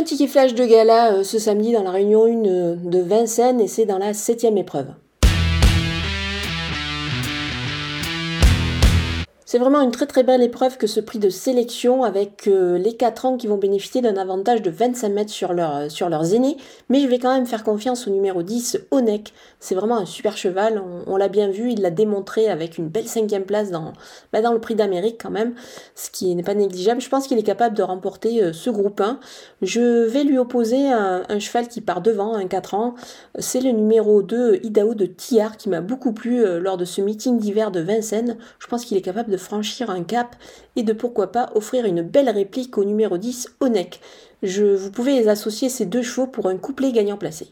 Un ticket flash de gala euh, ce samedi dans la réunion 1 euh, de Vincennes et c'est dans la septième épreuve. C'est vraiment une très très belle épreuve que ce prix de sélection avec euh, les 4 ans qui vont bénéficier d'un avantage de 25 mètres euh, sur leurs aînés. Mais je vais quand même faire confiance au numéro 10, Onek. C'est vraiment un super cheval, on, l'a bien vu, il l'a démontré avec une belle cinquième place dans, bah, dans le prix d'Amérique quand même, ce qui n'est pas négligeable. Je pense qu'il est capable de remporter euh, ce groupe 1. Je vais lui opposer un, cheval qui part devant, un 4 ans. C'est le numéro 2, Idaho de Tillard, qui m'a beaucoup plu lors de ce meeting d'hiver de Vincennes. Je pense qu'il est capable de franchir un cap et de pourquoi pas offrir une belle réplique au numéro 10 Onek. Je, vous pouvez associer ces deux chevaux pour un couplet gagnant placé.